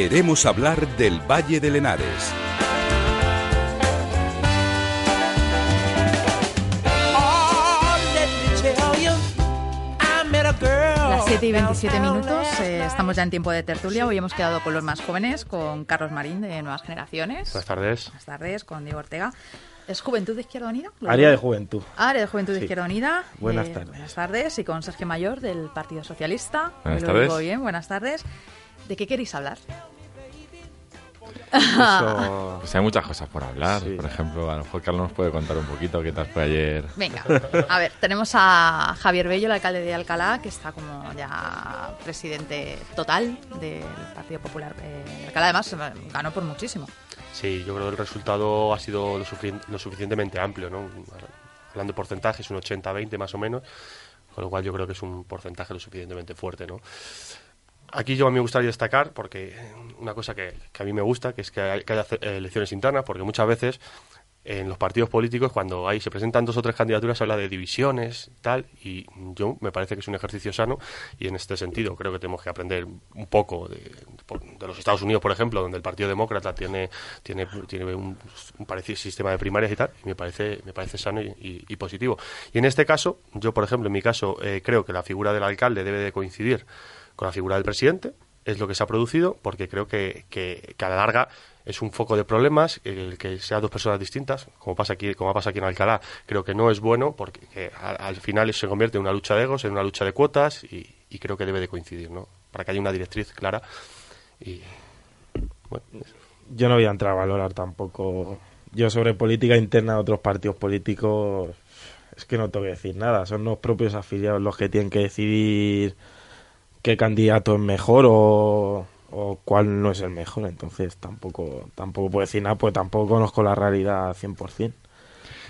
Queremos hablar del Valle de Lenares. Las 7 y 27 minutos, eh, estamos ya en tiempo de tertulia. Hoy hemos quedado con los más jóvenes, con Carlos Marín de Nuevas Generaciones. Buenas tardes. Buenas tardes, con Diego Ortega. ¿Es Juventud de Izquierda Unida? ¿Lo Área de Juventud. Área de Juventud de Sí. Izquierda Unida. Buenas Eh, tardes. Buenas tardes. Y con Sergio Mayor del Partido Socialista. Buenas lo digo tardes. bien, buenas tardes. ¿De qué queréis hablar? Eso- Pues hay muchas cosas por hablar. Sí. Por ejemplo, a lo mejor Carlos nos puede contar un poquito qué tal fue ayer. Venga, a ver, tenemos a Javier Bello, el alcalde de Alcalá, que está como ya presidente total del Partido Popular eh, de Alcalá. Además, ganó por muchísimo. Sí, yo creo que el resultado ha sido lo, sufi- lo suficientemente amplio, ¿no? Hablando de porcentajes, un 80-20 más o menos, con lo cual yo creo que es un porcentaje lo suficientemente fuerte, ¿no? Aquí yo a mí me gustaría destacar, porque una cosa que, a mí me gusta, que es que, hay- que haya elecciones internas, porque muchas veces en los partidos políticos, cuando hay, se presentan dos o tres candidaturas, se habla de divisiones, tal, y yo me parece que es un ejercicio sano, y en este sentido creo que tenemos que aprender un poco de, de los Estados Unidos, por ejemplo, donde el Partido Demócrata tiene, tiene, tiene un, un parecido sistema de primarias y tal, y me parece, me parece sano y, y- y positivo. Y en este caso, yo, por ejemplo, en mi caso, eh, creo que la figura del alcalde debe de coincidir con la figura del presidente, es lo que se ha producido, porque creo que, que, a la larga es un foco de problemas, el que sean dos personas distintas, como pasa aquí, como pasa aquí en Alcalá, creo que no es bueno, porque que al, al final se convierte en una lucha de egos, en una lucha de cuotas, y, y creo que debe de coincidir, ¿no? Para que haya una directriz clara. Y bueno. Yo no voy a entrar a valorar tampoco. Yo sobre política interna de otros partidos políticos es que no tengo que decir nada. Son los propios afiliados los que tienen que decidir qué candidato es mejor o, o cuál no es el mejor. Entonces tampoco tampoco puedo decir nada, pues tampoco conozco la realidad 100%.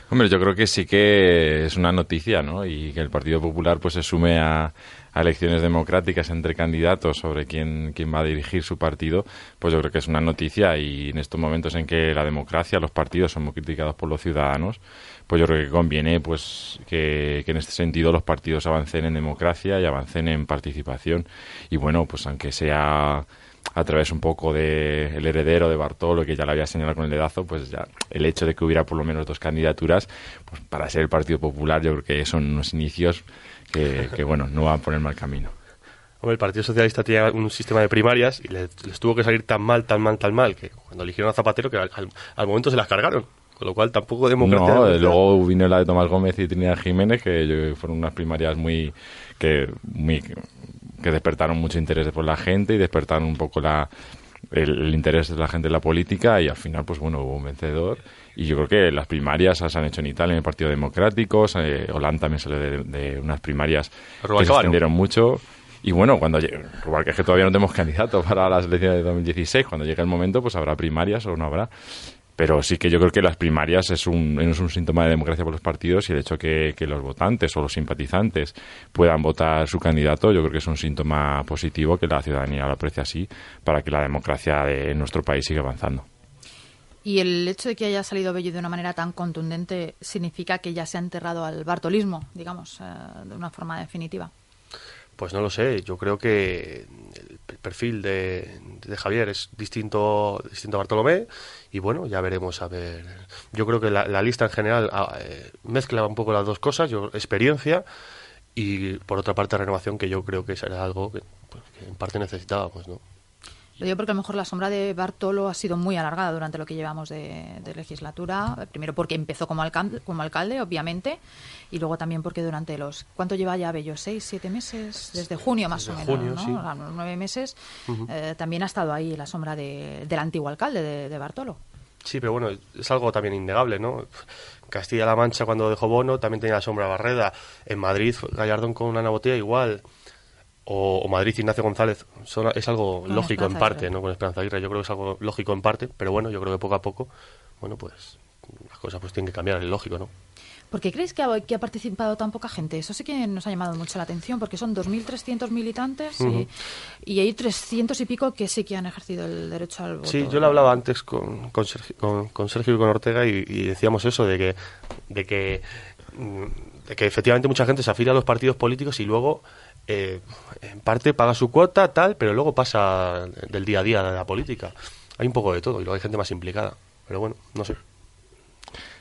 Hombre, yo creo que sí que es una noticia, ¿no? Y que el Partido Popular pues se sume a, elecciones democráticas entre candidatos sobre quién, quién va a dirigir su partido, pues yo creo que es una noticia y en estos momentos en que la democracia, los partidos son muy criticados por los ciudadanos, pues yo creo que conviene pues que, que en este sentido los partidos avancen en democracia y avancen en participación. Y bueno, pues aunque sea a través un poco de el heredero de Bartolo, que ya lo había señalado con el dedazo, pues ya el hecho de que hubiera por lo menos dos candidaturas, pues para ser el Partido Popular yo creo que son unos inicios que, que, bueno, no van a poner mal camino. Hombre, el Partido Socialista tenía un sistema de primarias y les, les tuvo que salir tan mal, tan mal, tan mal, que cuando eligieron a Zapatero, que al, momento se las cargaron. Con lo cual tampoco democracia. No, luego vino la de Tomás Gómez y Trinidad Jiménez, que yo- fueron unas primarias muy que muy que despertaron mucho interés por la gente y despertaron un poco la el, el interés de la gente en la política y al final pues bueno hubo un vencedor. Y yo creo que las primarias se han hecho en Italia en el Partido Democrático eh, Hollande también salió de, de unas primarias que se extendieron mucho. Y bueno, cuando llegue, Rubalcaba, es que todavía no tenemos candidato para las elecciones de 2016, cuando llegue el momento pues habrá primarias o no habrá. Pero sí que yo creo que las primarias es un, es un síntoma de democracia por los partidos y el hecho que, que los votantes o los simpatizantes puedan votar su candidato, yo creo que es un síntoma positivo que la ciudadanía lo aprecia así para que la democracia de nuestro país siga avanzando. Y el hecho de que haya salido Bello de una manera tan contundente significa que ya se ha enterrado al bartolismo, digamos, eh, de una forma definitiva. Pues no lo sé, yo creo que el perfil de, de Javier es distinto, distinto a Bartolomé y bueno, ya veremos a ver. Yo creo que la, lista en general ah, eh, mezcla un poco las dos cosas, yo, experiencia y por otra parte renovación que yo creo que será algo que, pues, que en parte necesitábamos, ¿no? Lo digo porque a lo mejor la sombra de Bartolo ha sido muy alargada durante lo que llevamos de, de legislatura. Primero porque empezó como alcalde, como alcalde, obviamente, y luego también porque durante los... ¿Cuánto lleva ya Bello? ¿Seis, siete meses? Desde junio más Desde o menos, junio, ¿no? sí. Nueve meses. eh, también ha estado ahí la sombra de- del antiguo alcalde de, de Bartolo. Sí, pero bueno, es algo también innegable, ¿no? Castilla-La Mancha cuando dejó Bono también tenía la sombra Barreda. En Madrid, Gallardón con Ana Botella igual. O, o Madrid, Ignacio González. Son- es algo Con lógico en parte, Aguirre. ¿no? Con Esperanza Aguirre. Yo creo que es algo lógico en parte, pero bueno, yo creo que poco a poco, bueno, pues las cosas pues tienen que cambiar, es lógico, ¿no? ¿Por qué creéis que ha, que ha participado tan poca gente? Eso sí que nos ha llamado mucho la atención, porque son 2.300 militantes y- y, hay 300 y pico que sí que han ejercido el derecho al voto. Sí, yo lo hablaba antes con, con, Sergio, con, con Sergio y con Ortega y, y decíamos eso, de que, de, que, mm, de que efectivamente mucha gente se afilia a los partidos políticos y luego eh, en parte paga su cuota, tal, pero luego pasa del día a día de la política. Hay un poco de todo y luego hay gente más implicada. Pero bueno, no sé.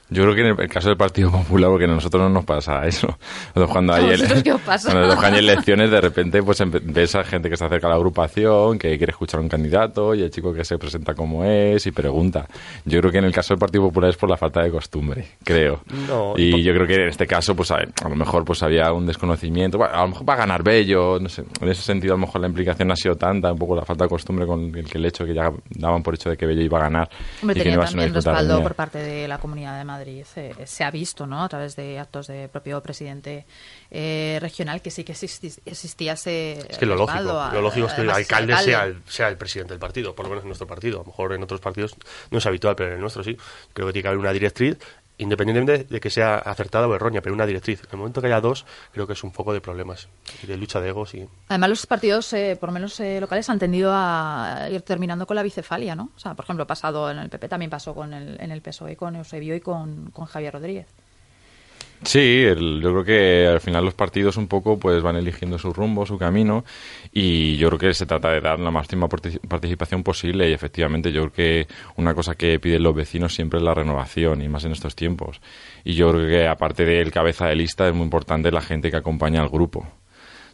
Yo creo que en el, el caso del Partido Popular, porque a nosotros no nos pasa eso. Nosotros cuando ¿A hay, vosotros qué os pasa? cuando hay elecciones, de repente pues empe- ves a gente que se acerca a la agrupación, que quiere escuchar a un candidato, y el chico que se presenta como es y pregunta. Yo creo que en el caso del Partido Popular es por la falta de costumbre, creo. No, y yo creo que en este caso, pues a, a lo mejor pues había un desconocimiento. Bueno, a lo mejor va a ganar Bello, no sé. En ese sentido, a lo mejor la implicación ha sido tanta, un poco la falta de costumbre con el, que el hecho que ya daban por hecho de que Bello iba a ganar. Hombre, y que no tenía iba a ser una por parte de la Comunidad de Madrid. eh, se ha visto, ¿no? A través de actos de propio presidente eh, regional que sí que existía ese Es que lo lógico, respaldo a- lo lógico es que el ese alcalde sea el, sea el presidente del partido, por lo menos en nuestro partido. A lo mejor en otros partidos no es habitual, pero en el nuestro sí. Creo que tiene que haber una directriz, independientemente de que sea acertada o errónea, pero una directriz. En el momento que haya dos, creo que es un foco de problemas y de lucha de egos y Además, los partidos, eh, por lo menos eh, locales, han tendido a ir terminando con la bicefalia, ¿no? O sea, por ejemplo, pasado en el PP, también pasó con el, en el PSOE, con Eusebio y con Javier Rodríguez. Sí, el- yo creo que al final los partidos un poco pues van eligiendo su rumbo, su camino y yo creo que se trata de dar la máxima partic- participación posible y efectivamente yo creo que una cosa que piden los vecinos siempre es la renovación y más en estos tiempos. Y yo creo que aparte del cabeza de lista es muy importante la gente que acompaña al grupo.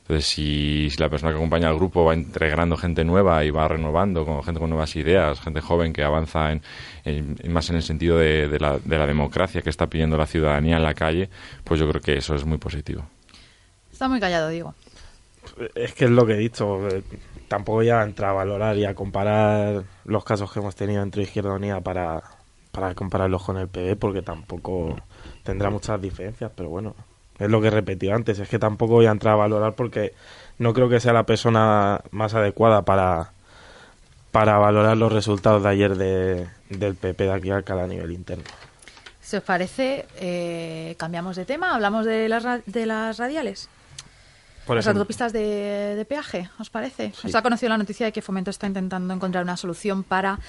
Entonces, si, si la persona que acompaña al grupo va integrando gente nueva y va renovando con gente con nuevas ideas, gente joven que avanza en, más en el sentido de, de la, de la democracia que está pidiendo la ciudadanía en la calle, pues yo creo que eso es muy positivo. Está muy callado, digo. Es que es lo que he dicho. eh, Tampoco ya entra a valorar y a comparar los casos que hemos tenido entre Izquierda Unida para, para compararlos con el PD, porque tampoco tendrá muchas diferencias, pero bueno, es lo que he repetido antes. Es que tampoco voy a entrar a valorar porque no creo que sea la persona más adecuada para, para valorar los resultados de ayer de, del PP de aquí a Alcalá a nivel interno. Si os parece, eh, cambiamos de tema, hablamos de las, de las radiales. Las autopistas de, de peaje, ¿os parece? Sí. Os ha conocido la noticia de que Fomento está intentando encontrar una solución para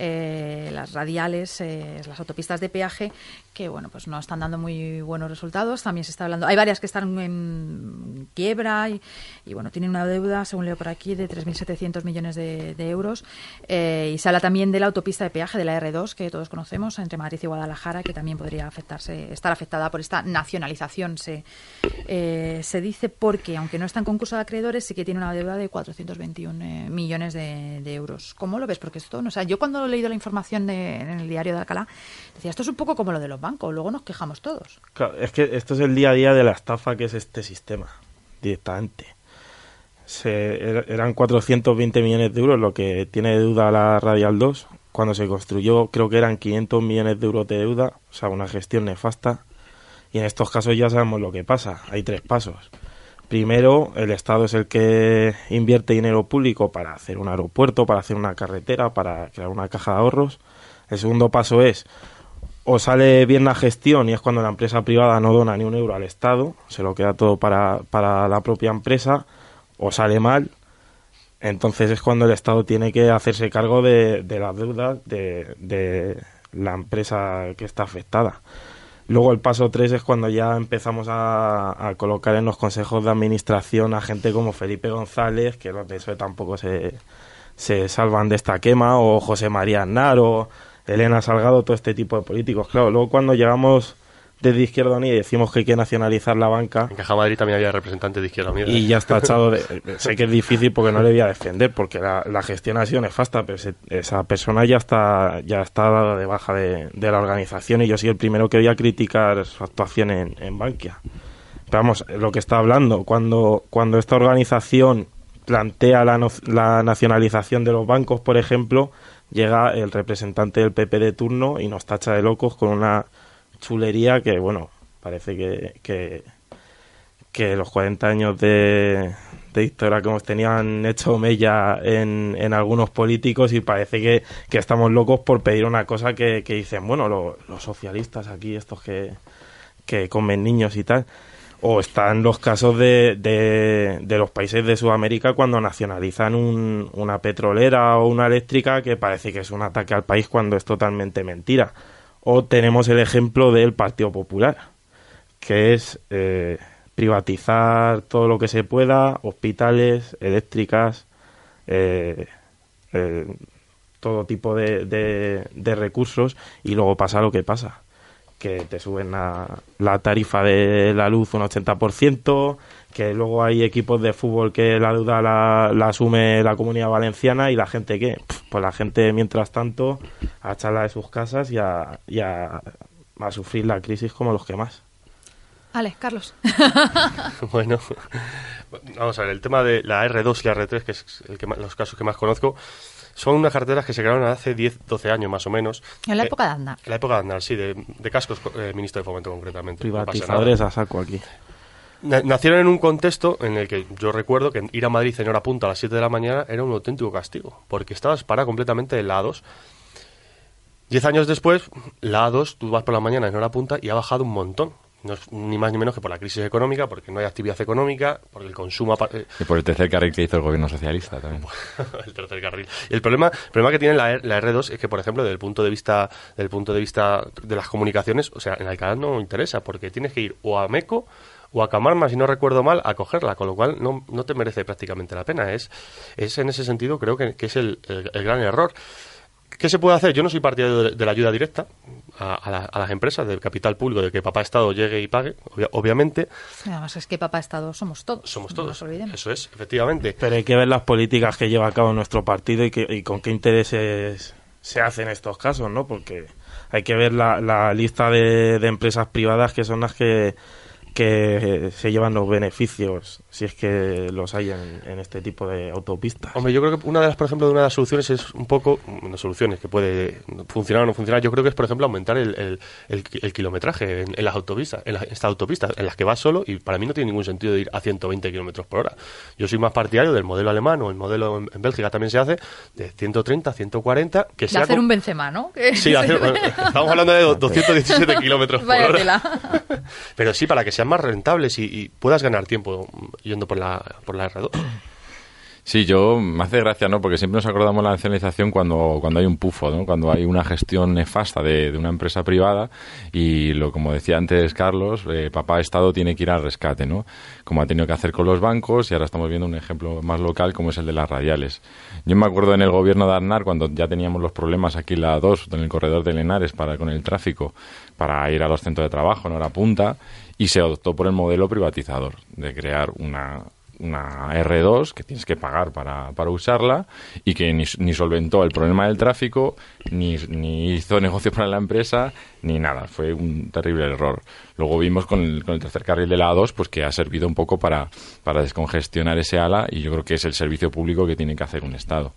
eh, las radiales, eh, las autopistas de peaje, que bueno, pues no están dando muy buenos resultados. También se está hablando, hay varias que están en quiebra y, y, bueno, tienen una deuda, según leo por aquí, de 3.700 millones de, de euros. Eh, y se habla también de la autopista de peaje de la R2, que todos conocemos, entre Madrid y Guadalajara, que también podría afectarse, estar afectada por esta nacionalización, se, se dice, porque aunque no está en concurso de acreedores, sí que tiene una deuda de 421 eh, millones de, euros. ¿Cómo lo ves? Porque esto, no, o sea, yo cuando he leído la información de- en el diario de Alcalá, decía, esto es un poco como lo de los bancos, luego nos quejamos todos. Claro, es que esto es el día a día de la estafa que es este sistema, directamente. Se, er- eran 420 millones de euros lo que tiene de deuda la Radial 2. Cuando se construyó creo que eran 500 millones de euros de deuda, o sea, una gestión nefasta. Y en estos casos ya sabemos lo que pasa, hay tres pasos. Primero, el Estado es el que invierte dinero público para hacer un aeropuerto, para hacer una carretera, para crear una caja de ahorros. El segundo paso es o sale bien la gestión y es cuando la empresa privada no dona ni un euro al Estado, se lo queda todo para, para la propia empresa, o sale mal, entonces es cuando el Estado tiene que hacerse cargo de, de las deudas de, de la empresa que está afectada. Luego el paso 3 es cuando ya empezamos a, a colocar en los consejos de administración a gente como Felipe González, que los eso tampoco se, se salvan de esta quema, o José María Aznar, o Elena Salgado, todo este tipo de políticos. Claro, luego cuando llegamos desde Izquierda Unida y decimos que hay que nacionalizar la banca. En Caja Madrid también había representante de Izquierda Unida. Y ya está echado de... sé que es difícil porque no le voy a defender, porque la, gestión ha sido nefasta, pero esa persona ya está ya está de baja de, la organización y yo soy el primero que voy a criticar su actuación en, en Bankia. Pero vamos, lo que está hablando, cuando, cuando esta organización plantea la, la nacionalización de los bancos, por ejemplo, llega el representante del PP de turno y nos tacha de locos con una chulería que, bueno, parece que, que, los 40 años de, de tenido han hecho mella en, en algunos políticos y parece que, que, estamos locos por pedir una cosa que, que dicen, bueno, los socialistas aquí, estos que, que comen niños y tal. O están los casos de, de, de, los países de Sudamérica cuando nacionalizan un, una petrolera o una eléctrica que parece que es un ataque al país cuando es totalmente mentira. O tenemos el ejemplo del Partido Popular, que es eh, privatizar todo lo que se pueda, hospitales, eléctricas, eh, eh, todo tipo de, recursos y luego pasa lo que pasa que te suben la, tarifa de la luz un 80%, que luego hay equipos de fútbol que la deuda la, asume la comunidad valenciana y la gente que, pues la gente mientras tanto a echarla de sus casas y a, a, sufrir la crisis como los que más. Ale, Carlos. bueno, vamos a ver, el tema de la R2 y la R3, que es el que los casos que más conozco, son unas carreteras que se crearon hace 10, 12 años más o menos. En la eh, época de Aznar. En la época de Aznar, sí, de, cascos, eh, ministro de Fomento concretamente. Privatizadores a saco aquí. Nacieron en un contexto en el que yo recuerdo que ir a Madrid en hora punta a las 7 de la mañana era un auténtico castigo, porque estabas para completamente en la A2. Diez años después, la A2, tú vas por la mañana en hora punta y ha bajado un montón no es ni más ni menos que por la crisis económica, porque no hay actividad económica, porque el consumo... Eh, y por el tercer carril que hizo el gobierno socialista también. el tercer carril. Y el problema, problema que tiene la, R, 2 es que, por ejemplo, desde el punto de vista del punto de vista de las comunicaciones, o sea, en Alcalá no interesa, porque tienes que ir o a Meco o a Camarma, si no recuerdo mal, a cogerla, con lo cual no, no te merece prácticamente la pena. Es, es en ese sentido, creo que, que es el, el gran error. ¿Qué se puede hacer? Yo no soy partidario de, la ayuda directa a, las empresas, del capital público, de que papá Estado llegue y pague, obviamente. Además es que papá Estado somos todos. Somos todos. Eso es, efectivamente. Pero hay que ver las políticas que lleva a cabo nuestro partido y, que, con qué intereses se hacen estos casos, ¿no? Porque hay que ver la, lista de empresas privadas que son las que que se llevan los beneficios si es que los hay en, este tipo de autopistas. Hombre, yo creo que una de las, por ejemplo, una de las soluciones es un poco, unas soluciones que puede funcionar o no funcionar, yo creo que es, por ejemplo, aumentar el, el, kilometraje en, las autopistas, en estas autopistas, en las que vas solo y para mí no tiene ningún sentido ir a 120 kilómetros por hora. Yo soy más partidario del modelo alemán o el modelo en, Bélgica también se hace de 130, 140, que de hacer un Benzema, ¿no? Sí, estamos hablando de 217 kilómetros por hora. Pero sí, para que sean más rentables y, puedas ganar tiempo yendo por la, por la R2. Sí, yo me hace gracia, ¿no? Porque siempre nos acordamos la nacionalización cuando, cuando hay un pufo, ¿no? Cuando hay una gestión nefasta de, una empresa privada y lo como decía antes Carlos, eh, papá Estado tiene que ir al rescate, ¿no? Como ha tenido que hacer con los bancos y ahora estamos viendo un ejemplo más local como es el de las radiales. Yo me acuerdo en el gobierno de Arnar cuando ya teníamos los problemas aquí en la 2, en el corredor de Lenares para con el tráfico, para ir a los centros de trabajo en hora punta y se adoptó por el modelo privatizador de crear una una R2 que tienes que pagar para, para usarla y que ni, ni, solventó el problema del tráfico, ni, hizo negocio para la empresa, ni nada. Fue un terrible error. Luego vimos con el, con el tercer carril de la A2 pues que ha servido un poco para, para descongestionar ese ala y yo creo que es el servicio público que tiene que hacer un Estado.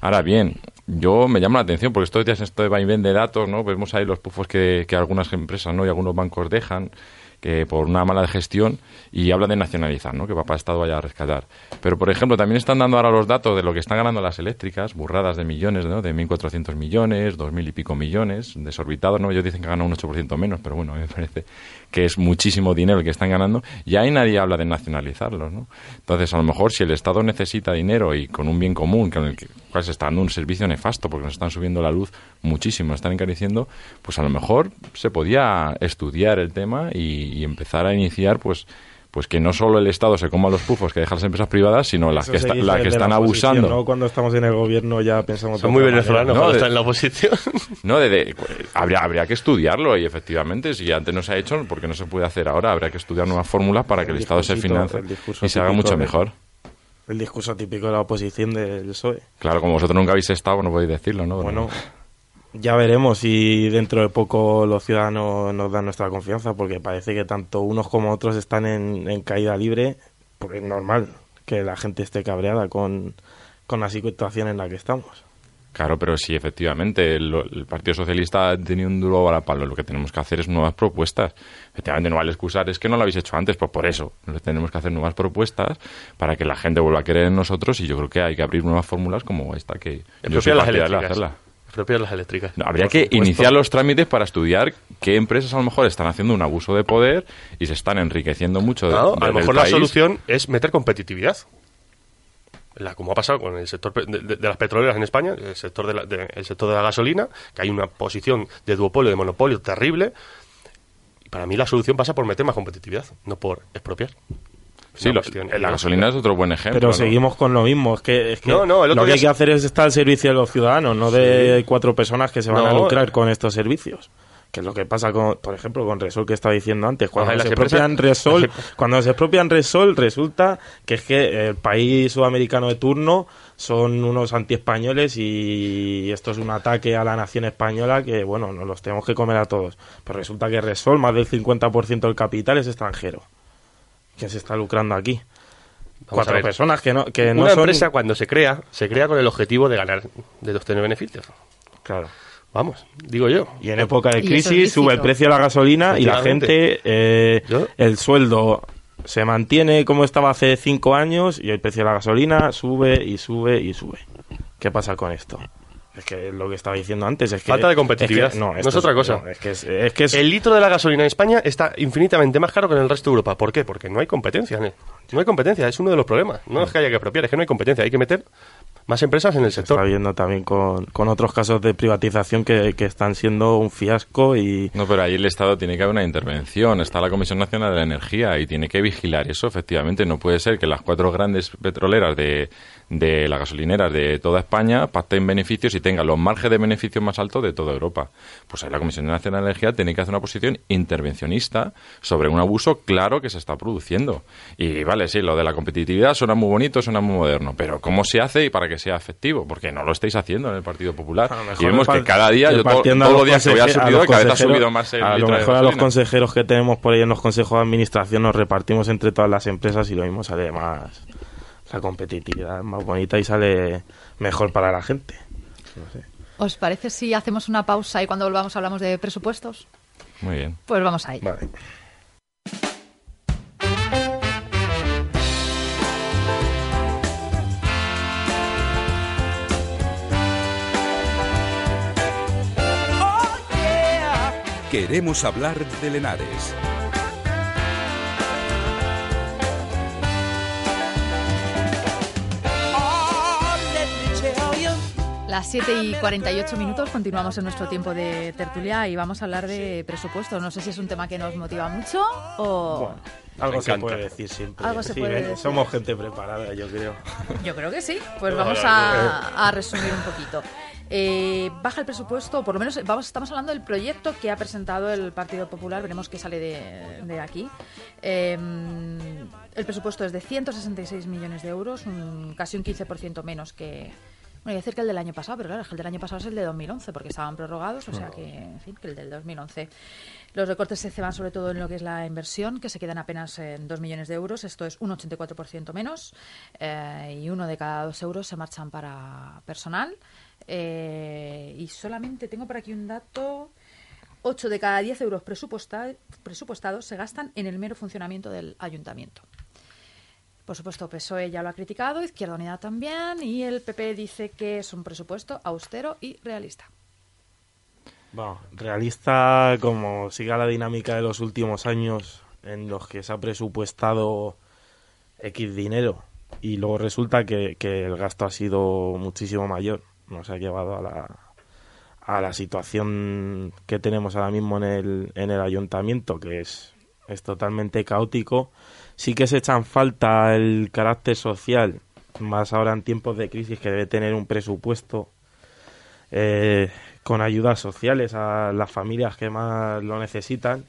Ahora bien, yo me llama la atención porque estos días esto de vaivén de datos, ¿no? Vemos ahí los pufos que, que algunas empresas ¿no? y algunos bancos dejan que por una mala gestión y habla de nacionalizar, ¿no? que papá Estado vaya a rescatar. Pero, por ejemplo, también están dando ahora los datos de lo que están ganando las eléctricas, burradas de millones, ¿no? de 1.400 millones, 2.000 y pico millones, desorbitados, ¿no? ellos dicen que ganan un 8% menos, pero bueno, me parece que es muchísimo dinero el que están ganando y ahí nadie habla de nacionalizarlos. ¿no? Entonces, a lo mejor si el Estado necesita dinero y con un bien común, con el cual se está dando un servicio nefasto porque nos están subiendo la luz muchísimo, nos están encareciendo, pues a lo mejor se podía estudiar el tema y, y empezar a iniciar pues pues que no solo el Estado se coma los pufos que dejan las empresas privadas, sino las Eso que, está- las que están la abusando. ¿no? Cuando estamos en el gobierno ya pensamos... Son muy venezolanos No, cuando de- están en la oposición. No, de, de- habría, habría que estudiarlo y efectivamente, si antes no se ha hecho, porque no se puede hacer ahora, habría que estudiar nuevas fórmulas para que el, Estado se financie y se haga mucho de- mejor. El discurso típico de la oposición del PSOE. Claro, como vosotros nunca habéis estado, no podéis decirlo, ¿no? Bueno, ya veremos si dentro de poco los ciudadanos nos dan nuestra confianza, porque parece que tanto unos como otros están en, en caída libre, porque es normal que la gente esté cabreada con, con la situación en la que estamos. Claro, pero sí, efectivamente, el, el Partido Socialista ha tenido un duro varapalo. Lo que tenemos que hacer es nuevas propuestas. Efectivamente, no vale excusar, es que no lo habéis hecho antes, pues por eso. Tenemos que hacer nuevas propuestas para que la gente vuelva a creer en nosotros y yo creo que hay que abrir nuevas fórmulas como esta, que yo soy partidario de hacerla. Expropiar las eléctricas. No, habría que supuesto. iniciar los trámites para estudiar qué empresas a lo mejor están haciendo un abuso de poder y se están enriqueciendo mucho de, Claro, de- a lo mejor la país. solución es meter competitividad. La, como ha pasado con el sector de, de- las petroleras en España, el sector de, la, el sector de la gasolina, que hay una posición de duopolio, de monopolio terrible. Y para mí la solución pasa por meter más competitividad, no por expropiar. Sí, lo- cuestión la ideológica. gasolina es otro buen ejemplo. Pero ¿no? seguimos con lo mismo, es que, es que No, no, lo que hay que hacer es estar al servicio de los ciudadanos, no de cuatro personas que se van a lucrar eh. con estos servicios. Que es lo que pasa, con, por ejemplo, con Resol que estaba diciendo antes. Cuando Ajá, se empresas- expropian Resol, cuando se expropian Resol, resulta que es que el país sudamericano de turno son unos antiespañoles y esto es un ataque a la nación española que, bueno, nos los tenemos que comer a todos. Pero resulta que Resol, más del 50% del capital es extranjero. Que se está lucrando aquí? Vamos Cuatro personas que no, que no Una son... empresa cuando se crea, se crea con el objetivo de ganar, de obtener beneficios. Claro. Vamos, digo yo. Y en época de crisis sube el precio de la gasolina y la gente, eh, el sueldo se mantiene como estaba hace cinco años y el precio de la gasolina sube y sube y sube. ¿Qué pasa con esto? Es que lo que estaba diciendo antes es que... Falta de competitividad. es que- no, es otra cosa. no, es que es, es que es- El litro de la gasolina en España está infinitamente más caro que en el resto de Europa. ¿Por qué? Porque no hay competencia. ¿no? No hay competencia, es uno de los problemas. No es que haya que apropiar, es que no hay competencia. Hay que meter más empresas en el se está sector. viendo también con, con otros casos de privatización que, que están siendo un fiasco y... No, pero ahí el Estado tiene que haber una intervención. Está la Comisión Nacional de la Energía y tiene que vigilar eso, efectivamente. No puede ser que las cuatro grandes petroleras de, de las gasolineras de toda España pacten beneficios y tengan los márgenes de beneficios más altos de toda Europa. Pues ahí la Comisión Nacional de Energía tiene que hacer una posición intervencionista sobre un abuso claro que se está produciendo. Y vale, sí, lo de la competitividad suena muy bonito, suena muy moderno, pero ¿cómo se hace y para que sea efectivo? Porque no lo estáis haciendo en el Partido Popular. Y vemos que cada día, yo to- repartiendo a todos los días que voy a los cada vez ha consejeros- subido más el A lo de mejor a los consejeros que tenemos por ahí en los consejos de administración nos repartimos entre todas las empresas y lo mismo sale más... La competitividad es más bonita y sale mejor para la gente. No sé. ¿Os parece si hacemos una pausa y cuando volvamos hablamos de presupuestos? Muy bien. Pues vamos ahí. Vale. Queremos hablar de Lenares. Las 7 y 48 minutos continuamos en nuestro tiempo de tertulia y vamos a hablar de presupuestos. No sé si es un tema que nos motiva mucho o... Bueno, algo se puede decir siempre. Algo se Sí, puede eh, decir. Somos gente preparada, yo creo. Yo creo que sí. Pues vamos a, a resumir un poquito. Eh, baja el presupuesto, por lo menos vamos, estamos hablando del proyecto que ha presentado el Partido Popular, veremos qué sale de, de aquí. Eh, el presupuesto es de 166 millones de euros, un- casi un 15% menos que... Bueno, a decir que el del año pasado, pero claro, el del año pasado es el de 2011, porque estaban prorrogados, o sea que, en fin, que el del 2011. Los recortes se ceban sobre todo en lo que es la inversión, que se quedan apenas en 2 millones de euros, esto es un 84% menos, eh, y uno de cada dos euros se marchan para personal. eh, y solamente tengo por aquí un dato. 8 de cada 10 euros presupuesta- presupuestados se gastan en el mero funcionamiento del ayuntamiento. Por supuesto, PSOE ya lo ha criticado, Izquierda Unida también, y el PP dice que es un presupuesto austero y realista. Bueno, realista como siga la dinámica de los últimos años en los que se ha presupuestado X dinero y luego resulta que, que el gasto ha sido muchísimo mayor. Nos ha llevado a la, a la situación que tenemos ahora mismo en el, en el ayuntamiento, que es es totalmente caótico. Sí que se echan falta el carácter social, más ahora en tiempos de crisis que debe tener un presupuesto eh, con ayudas sociales a las familias que más lo necesitan.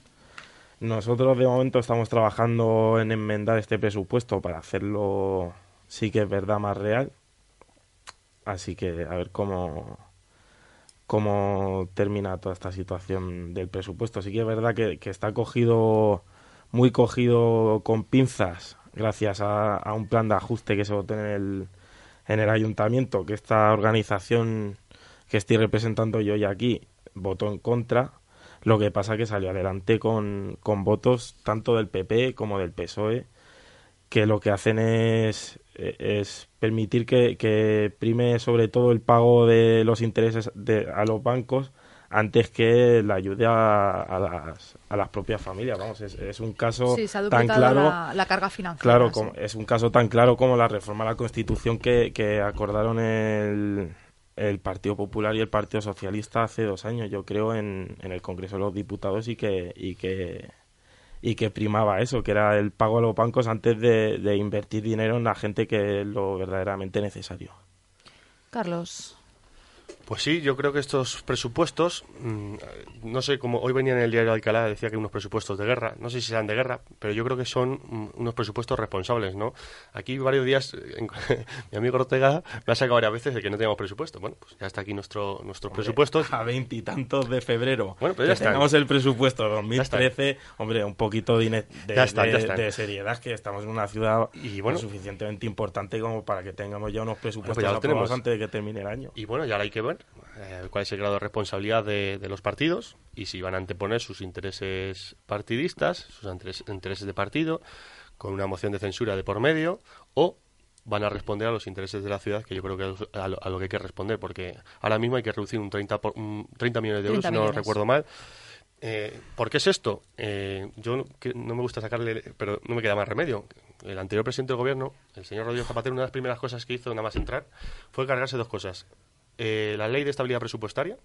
Nosotros de momento estamos trabajando en enmendar este presupuesto para hacerlo, sí que es verdad, más real. Así que a ver cómo, cómo termina toda esta situación del presupuesto. Sí que es verdad que, está cogido, muy cogido con pinzas, gracias a, un plan de ajuste que se votó en el, en el ayuntamiento, que esta organización que estoy representando yo ya aquí votó en contra. Lo que pasa que salió adelante con, con votos tanto del PP como del PSOE, que lo que hacen es es permitir que, prime sobre todo el pago de los intereses de, a los bancos antes que la ayude a, las, a las propias familias. Vamos, es, un caso tan claro. La, carga financiera. Claro, como, es un caso tan claro como la reforma a la Constitución que, que acordaron el, el Partido Popular y el Partido Socialista hace dos años, yo creo, en, en el Congreso de los Diputados y que, y que y que primaba eso, que era el pago a los bancos antes de, de invertir dinero en la gente que es lo verdaderamente necesario. Carlos. Pues sí, yo creo que estos presupuestos, mm, no sé, como hoy venía en el diario de Alcalá, decía que unos presupuestos de guerra, no sé si sean de guerra, pero yo creo que son mm, unos presupuestos responsables, ¿no? Aquí varios días, mi amigo Ortega me ha sacado varias veces de que no teníamos presupuesto. Bueno, pues ya está aquí nuestro, nuestros presupuestos. A veintitantos de febrero. Bueno, pues ya está. Tenemos el presupuesto 2013, hombre, un poquito de, de, seriedad, que estamos en una ciudad y bueno, suficientemente importante como para que tengamos ya unos pues presupuestos aprobados antes de que termine el año. Y bueno, ya hay que ver eh, cuál es el grado de responsabilidad de, los partidos y si van a anteponer sus intereses partidistas, sus intereses de partido, con una moción de censura de por medio, o van a responder a los intereses de la ciudad, que yo creo que es a lo, que hay que responder, porque ahora mismo hay que reducir un 30, por, 30 millones de euros, si no recuerdo mal. Eh, ¿Por qué es esto? Eh, yo no, me gusta sacarle, pero no me queda más remedio. El anterior presidente del gobierno, el señor Rodríguez Zapatero, una de las primeras cosas que hizo nada más entrar fue cargarse dos cosas. Eh, la ley de estabilidad presupuestaria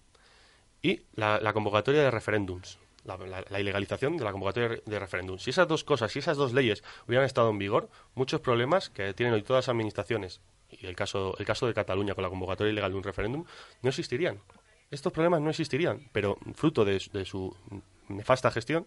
y la, convocatoria de referéndums. La, ilegalización de la convocatoria de referéndums. Si esas dos cosas, si esas dos leyes hubieran estado en vigor, muchos problemas que tienen hoy todas las administraciones, y el caso, el caso de Cataluña con la convocatoria ilegal de un referéndum, no existirían. Estos problemas no existirían, pero fruto de, su nefasta gestión,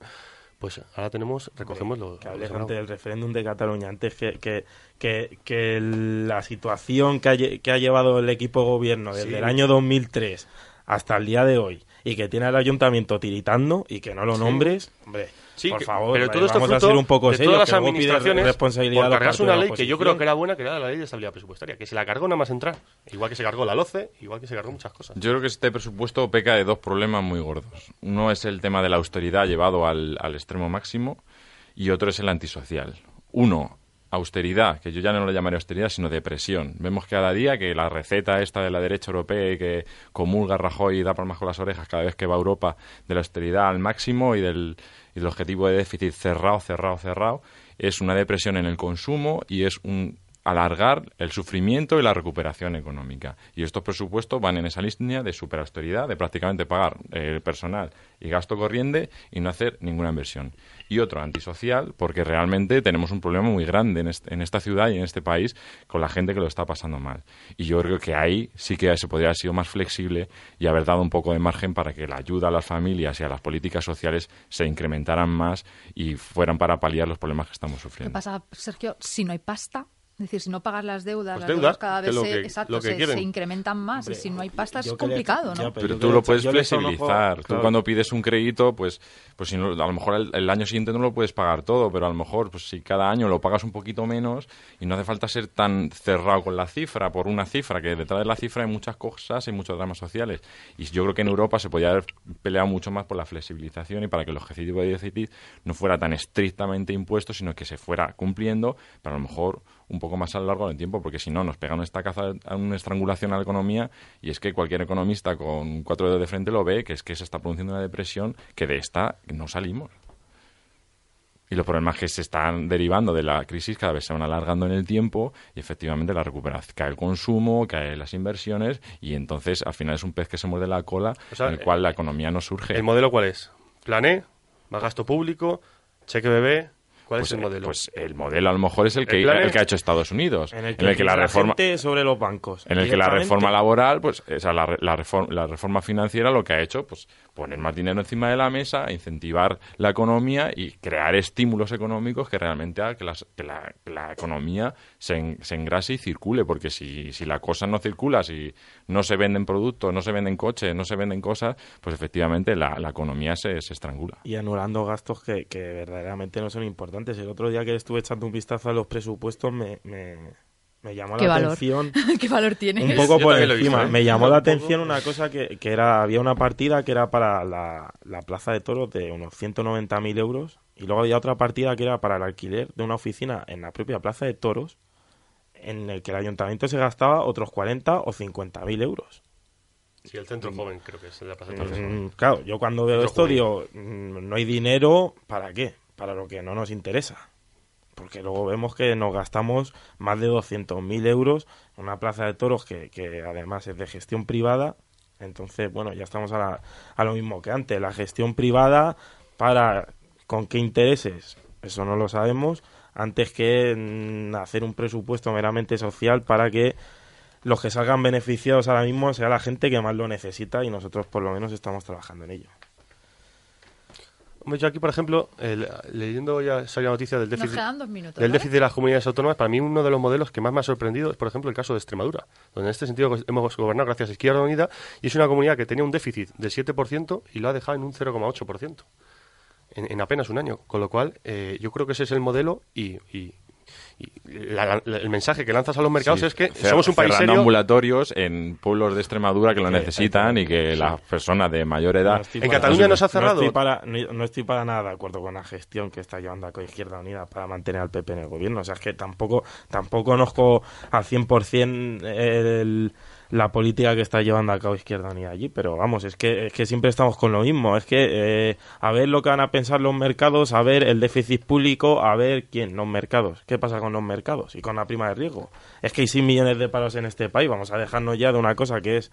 pues ahora tenemos, recogemos lo que hables antes del referéndum de Cataluña, antes que, que, que, la situación que ha, que ha llevado el equipo gobierno desde el año 2003 hasta el día de hoy y que tiene el ayuntamiento tiritando y que no lo nombres, hombre, Sí, por favor, pero todo esto vamos a un poco de todas las administraciones responsabilidad por una ley que yo creo que era buena, que era la ley de estabilidad presupuestaria, que se la cargó nada más entrar, igual que se cargó la LOCE, igual que se cargó muchas cosas. Yo creo que este presupuesto peca de dos problemas muy gordos. Uno es el tema de la austeridad llevado al, al extremo máximo y otro es el antisocial. Uno, austeridad, que yo ya no lo llamaré austeridad, sino depresión. Vemos cada día que la receta esta de la derecha europea y que comulga Rajoy y da palmas con las orejas cada vez que va a Europa de la austeridad al máximo y del, objetivo de déficit cerrado, cerrado, cerrado, es una depresión en el consumo y es un alargar el sufrimiento y la recuperación económica. Y estos presupuestos van en esa línea de superausteridad, de prácticamente pagar el personal y gasto corriente y no hacer ninguna inversión. Y otro antisocial, porque realmente tenemos un problema muy grande en, esta ciudad y en este país con la gente que lo está pasando mal. Y yo creo que ahí sí que se podría haber sido más flexible y haber dado un poco de margen para que la ayuda a las familias y a las políticas sociales se incrementaran más y fueran para paliar los problemas que estamos sufriendo. ¿Qué pasa, Sergio? Si no hay pasta, es decir, si no pagas las deudas, pues las deudas, cada vez se, incrementan más. y si no hay pasta es complicado, ¿no? pero, tú lo puedes flexibilizar. Tú cuando pides un crédito, pues, pues si a lo mejor el, año siguiente no lo puedes pagar todo, pero a lo mejor pues si cada año lo pagas un poquito menos y no hace falta ser tan cerrado con la cifra, por una cifra, que detrás de la cifra hay muchas cosas y muchos dramas sociales. Y yo creo que en Europa se podría haber peleado mucho más por la flexibilización y para que el objetivo de déficit no fuera tan estrictamente impuesto, sino que se fuera cumpliendo, pero a lo mejor un poco más a lo largo del tiempo, porque si no nos pegan esta caza, una estrangulación a la economía y es que cualquier economista con cuatro dedos de frente lo ve, que es que se está produciendo una depresión que de esta no salimos. Y los problemas que se están derivando de la crisis cada vez se van alargando en el tiempo y efectivamente la recuperación cae el consumo, cae las inversiones y entonces al final es un pez que se muerde la cola en el cual la economía no surge. ¿El modelo cuál es? Plan E, más gasto público, Cheque bebé, ¿cuál Pues, es el modelo? Pues el modelo a lo mejor es el que, El que ha hecho Estados Unidos, En el que, la la reforma gente sobre los bancos. en el que la reforma laboral, pues, o sea, la, la, reforma, la reforma financiera lo que ha hecho, pues, poner más dinero encima de la mesa, incentivar la economía y crear estímulos económicos que realmente hagan que, las- que la, que la economía se, en- se engrase y circule, porque si, si la cosa no circula, si no se venden productos, no se venden coches, no se venden cosas, pues efectivamente la, la economía se, se estrangula. y anulando gastos que, que verdaderamente no son importantes. El otro día que estuve echando un vistazo a los presupuestos me, me, me llamó ¿Qué la valor? atención ¿Qué valor tiene? un poco Yo por encima. visto, ¿eh? Me llamó la poco, atención una cosa que, que era había una partida que era para la, la plaza de toros de unos 190.000 euros y luego había otra partida que era para el alquiler de una oficina en la propia plaza de toros en el que el ayuntamiento se gastaba otros 40 o 50.000 euros. Sí, el centro joven creo que es el de la Plaza de Toros. Mm, claro, yo cuando veo esto digo, mm, no hay dinero, ¿para qué? Para lo que no nos interesa. Porque luego vemos que nos gastamos más de 200.000 euros en una plaza de toros que, que además es de gestión privada. Entonces, bueno, ya estamos a, la- a lo mismo que antes. La gestión privada, para ¿con qué intereses? Eso no lo sabemos. Antes que hacer un presupuesto meramente social para que los que salgan beneficiados ahora mismo sea la gente que más lo necesita y nosotros por lo menos estamos trabajando en ello. Yo aquí, por ejemplo, el- leyendo ya salió la noticia del déficit, minutos. del ¿vale? déficit de las comunidades autónomas, para mí uno de los modelos que más me ha sorprendido es, por ejemplo, el caso de Extremadura, donde en este sentido hemos gobernado gracias a Izquierda Unida y es una comunidad que tenía un déficit del 7% y lo ha dejado en un 0,8% en, en apenas un año. Con lo cual, eh, yo creo que ese es el modelo y- y la- la- el mensaje que lanzas a los mercados Sí, es que cer- somos un país serio. ambulatorios en pueblos de Extremadura que lo Sí, necesitan y que las personas de mayor edad... No estoy En para- Cataluña nos ha cerrado. No estoy, para, no, no estoy para nada de acuerdo con la gestión que está llevando a cabo Izquierda Unida para mantener al PP en el gobierno. O sea, es que tampoco, tampoco conozco al 100% el, la política que está llevando a cabo Izquierda Unida allí, pero vamos, es que, es que siempre estamos con lo mismo. Es que eh, a ver lo que van a pensar los mercados, a ver el déficit público, a ver quién, los mercados. ¿Qué pasa con los mercados y con la prima de riesgo? Es que hay 6 millones de paros en este país. Vamos a dejarnos ya de una cosa que es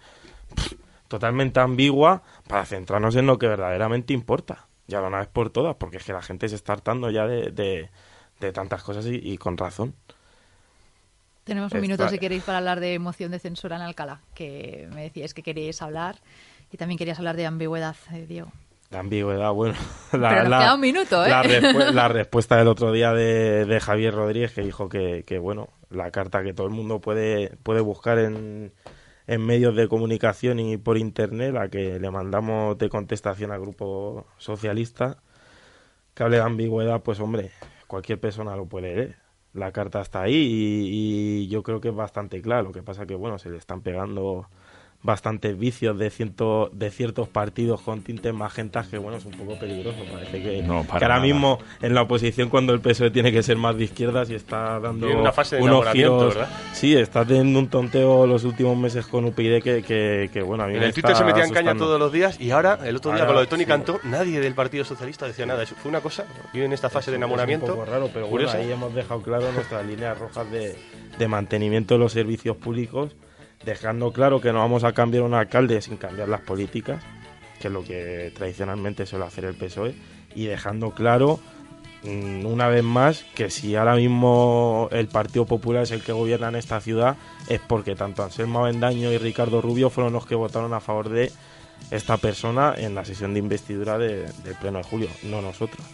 totalmente ambigua para centrarnos en lo que verdaderamente importa. Ya de una vez por todas, porque es que la gente se está hartando ya de, de, de tantas cosas y, y con razón. Tenemos un minuto si queréis para hablar de moción de censura en Alcalá, que me decíais que queríais hablar y también querías hablar de ambigüedad, eh, Diego. La ambigüedad, bueno. La, Pero nos la- queda un minuto, ¿eh? La, respu- la respuesta del otro día de, de Javier Rodríguez, que dijo que, que, bueno, la carta que todo el mundo puede, puede buscar en, en medios de comunicación y por internet, la que le mandamos de contestación al grupo socialista, que hable de ambigüedad, pues hombre, cualquier persona lo puede leer. La carta está ahí y, y yo creo que es bastante claro. Lo que pasa que, bueno, se le están pegando bastantes vicios de, ciento, de ciertos partidos con tintes magentas que, bueno, es un poco peligroso. Parece que, No, para que ahora mismo en la oposición, cuando el PSOE tiene que ser más de izquierdas y está dando una fase de unos enamoramiento, giros. ¿verdad? Sí, está teniendo un tonteo los últimos meses con UPyD que, que, que, bueno, a mí En me el Twitter está se metían caña asustando. todos los días y ahora, el otro día Ahora, con lo de Tony sí. Cantó, nadie del Partido Socialista decía nada. Eso fue una cosa, vive en esta fase de enamoramiento. Es un poco raro, pero bueno, ahí hemos dejado claro nuestras líneas rojas de, de mantenimiento de los servicios públicos, dejando claro que no vamos a cambiar un alcalde sin cambiar las políticas, que es lo que tradicionalmente suele hacer el PSOE, y dejando claro mm, una vez más que si ahora mismo el Partido Popular es el que gobierna en esta ciudad es porque tanto Anselmo Avendaño y Ricardo Rubio fueron los que votaron a favor de esta persona en la sesión de investidura de- del pleno de julio, no nosotros.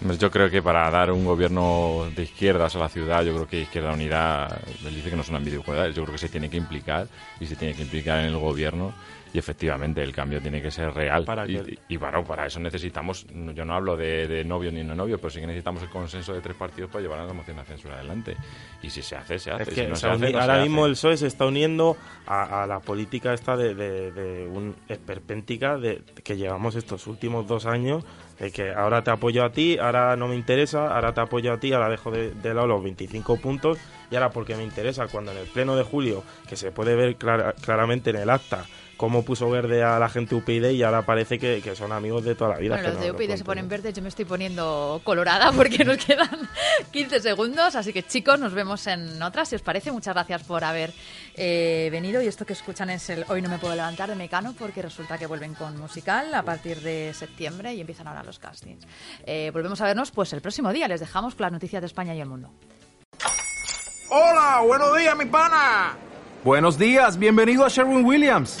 Yo creo que para dar un gobierno de izquierdas a la ciudad, yo creo que Izquierda Unida él dice que no son ambigüedades. Yo creo que se tiene que implicar y se tiene que implicar en el gobierno y efectivamente el cambio tiene que ser real. Para y, bueno, para eso necesitamos, yo no hablo de, de novio ni no novio, pero sí que necesitamos el consenso de tres partidos para llevar a la moción de censura adelante. Y si se hace, se hace. Es Si se se ahora hace. mismo el PSOE se está uniendo a, a la política esta de, de- de un esperpéntica de, que llevamos estos últimos dos años de que ahora te apoyo a ti, ahora no me interesa, ahora te apoyo a ti, ahora dejo de, de lado los 25 puntos y ahora porque me interesa cuando en el pleno de julio, que se puede ver clara- claramente en el acta, cómo puso verde a la gente UPyD y ahora parece que, que son amigos de toda la vida. Bueno, los no de lo UPyD se ponen verdes, yo me estoy poniendo colorada porque nos quedan 15 segundos. Así que chicos, nos vemos en otras. Si os parece, muchas gracias por haber eh, venido. Y esto que escuchan es el Hoy no me puedo levantar de Mecano porque resulta que vuelven con musical a partir de septiembre y empiezan ahora los castings. Eh, volvemos a vernos pues el próximo día. Les dejamos con las noticias de España y el mundo. Hola, buenos días, mi pana. Buenos días, bienvenido a Sherwin Williams.